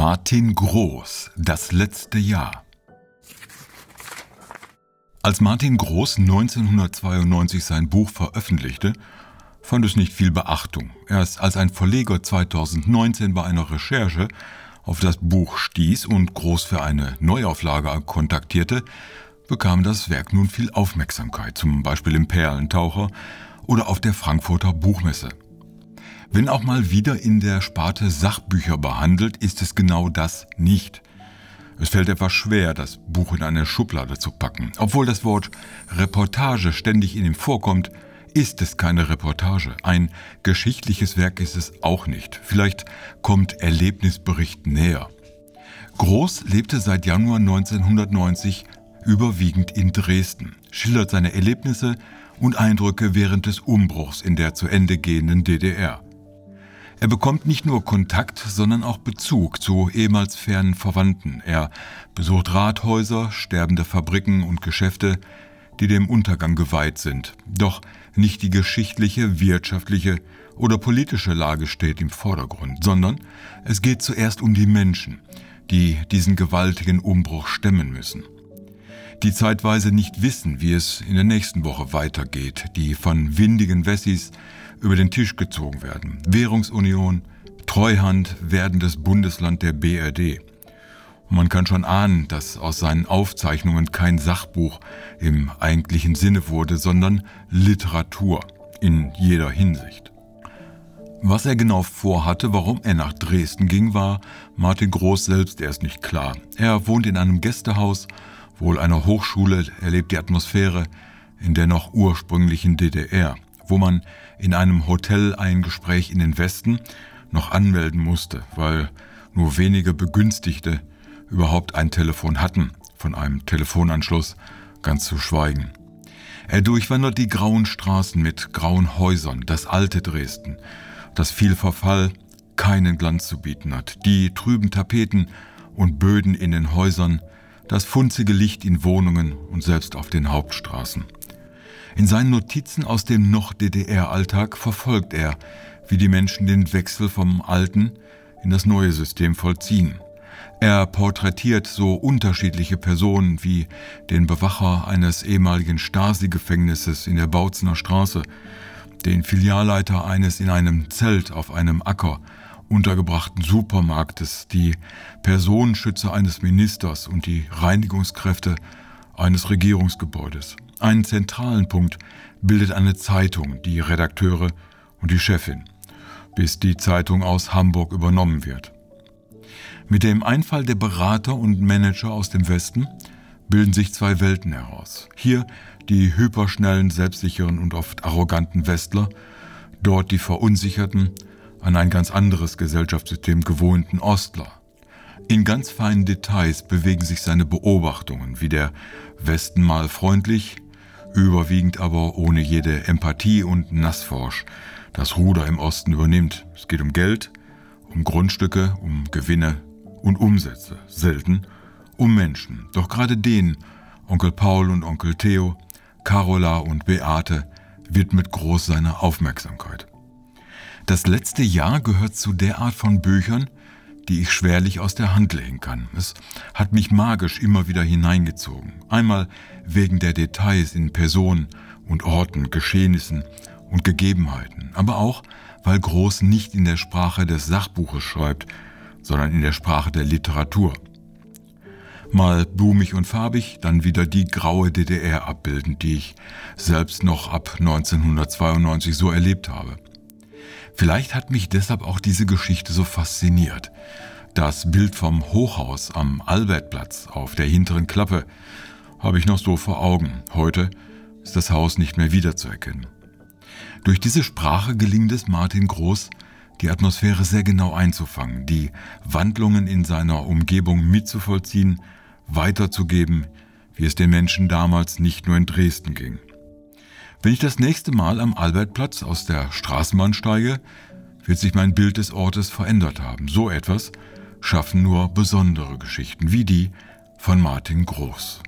Martin Groß, das letzte Jahr. Als Martin Groß 1992 sein Buch veröffentlichte, fand es nicht viel Beachtung. Erst als ein Verleger 2019 bei einer Recherche auf das Buch stieß und Groß für eine Neuauflage kontaktierte, bekam das Werk nun viel Aufmerksamkeit, zum Beispiel im Perlentaucher oder auf der Frankfurter Buchmesse. Wenn auch mal wieder in der Sparte Sachbücher behandelt, ist es genau das nicht. Es fällt etwas schwer, das Buch in eine Schublade zu packen. Obwohl das Wort Reportage ständig in ihm vorkommt, ist es keine Reportage. Ein geschichtliches Werk ist es auch nicht. Vielleicht kommt Erlebnisbericht näher. Groß lebte seit Januar 1990 überwiegend in Dresden, schildert seine Erlebnisse und Eindrücke während des Umbruchs in der zu Ende gehenden DDR. Er bekommt nicht nur Kontakt, sondern auch Bezug zu ehemals fernen Verwandten. Er besucht Rathäuser, sterbende Fabriken und Geschäfte, die dem Untergang geweiht sind. Doch nicht die geschichtliche, wirtschaftliche oder politische Lage steht im Vordergrund, sondern es geht zuerst um die Menschen, die diesen gewaltigen Umbruch stemmen müssen. Die zeitweise nicht wissen, wie es in der nächsten Woche weitergeht, die von windigen Wessis über den Tisch gezogen werden. Währungsunion, Treuhand, werdendes Bundesland der BRD. man kann schon ahnen, dass aus seinen Aufzeichnungen kein Sachbuch im eigentlichen Sinne wurde, sondern Literatur in jeder Hinsicht. Was er genau vorhatte, warum er nach Dresden ging, war Martin Groß selbst erst nicht klar. Er wohnt in einem Gästehaus, wohl einer Hochschule, erlebt die Atmosphäre in der noch ursprünglichen DDR wo man in einem Hotel ein Gespräch in den Westen noch anmelden musste, weil nur wenige Begünstigte überhaupt ein Telefon hatten, von einem Telefonanschluss ganz zu schweigen. Er durchwandert die grauen Straßen mit grauen Häusern, das alte Dresden, das viel Verfall keinen Glanz zu bieten hat, die trüben Tapeten und Böden in den Häusern, das funzige Licht in Wohnungen und selbst auf den Hauptstraßen. In seinen Notizen aus dem noch DDR-Alltag verfolgt er, wie die Menschen den Wechsel vom alten in das neue System vollziehen. Er porträtiert so unterschiedliche Personen wie den Bewacher eines ehemaligen Stasi-Gefängnisses in der Bautzener Straße, den Filialleiter eines in einem Zelt auf einem Acker untergebrachten Supermarktes, die Personenschützer eines Ministers und die Reinigungskräfte eines Regierungsgebäudes. Einen zentralen Punkt bildet eine Zeitung, die Redakteure und die Chefin, bis die Zeitung aus Hamburg übernommen wird. Mit dem Einfall der Berater und Manager aus dem Westen bilden sich zwei Welten heraus. Hier die hyperschnellen, selbstsicheren und oft arroganten Westler, dort die verunsicherten, an ein ganz anderes Gesellschaftssystem gewohnten Ostler. In ganz feinen Details bewegen sich seine Beobachtungen, wie der Westen mal freundlich, überwiegend aber ohne jede Empathie und Nassforsch das Ruder im Osten übernimmt. Es geht um Geld, um Grundstücke, um Gewinne und Umsätze, selten um Menschen. Doch gerade denen, Onkel Paul und Onkel Theo, Carola und Beate, widmet groß seine Aufmerksamkeit. Das letzte Jahr gehört zu der Art von Büchern, die ich schwerlich aus der Hand legen kann. Es hat mich magisch immer wieder hineingezogen. Einmal wegen der Details in Personen und Orten, Geschehnissen und Gegebenheiten, aber auch, weil Groß nicht in der Sprache des Sachbuches schreibt, sondern in der Sprache der Literatur. Mal blumig und farbig, dann wieder die graue DDR abbildend, die ich selbst noch ab 1992 so erlebt habe. Vielleicht hat mich deshalb auch diese Geschichte so fasziniert. Das Bild vom Hochhaus am Albertplatz auf der hinteren Klappe habe ich noch so vor Augen. Heute ist das Haus nicht mehr wiederzuerkennen. Durch diese Sprache gelingt es Martin Groß, die Atmosphäre sehr genau einzufangen, die Wandlungen in seiner Umgebung mitzuvollziehen, weiterzugeben, wie es den Menschen damals nicht nur in Dresden ging. Wenn ich das nächste Mal am Albertplatz aus der Straßenbahn steige, wird sich mein Bild des Ortes verändert haben. So etwas schaffen nur besondere Geschichten wie die von Martin Groß.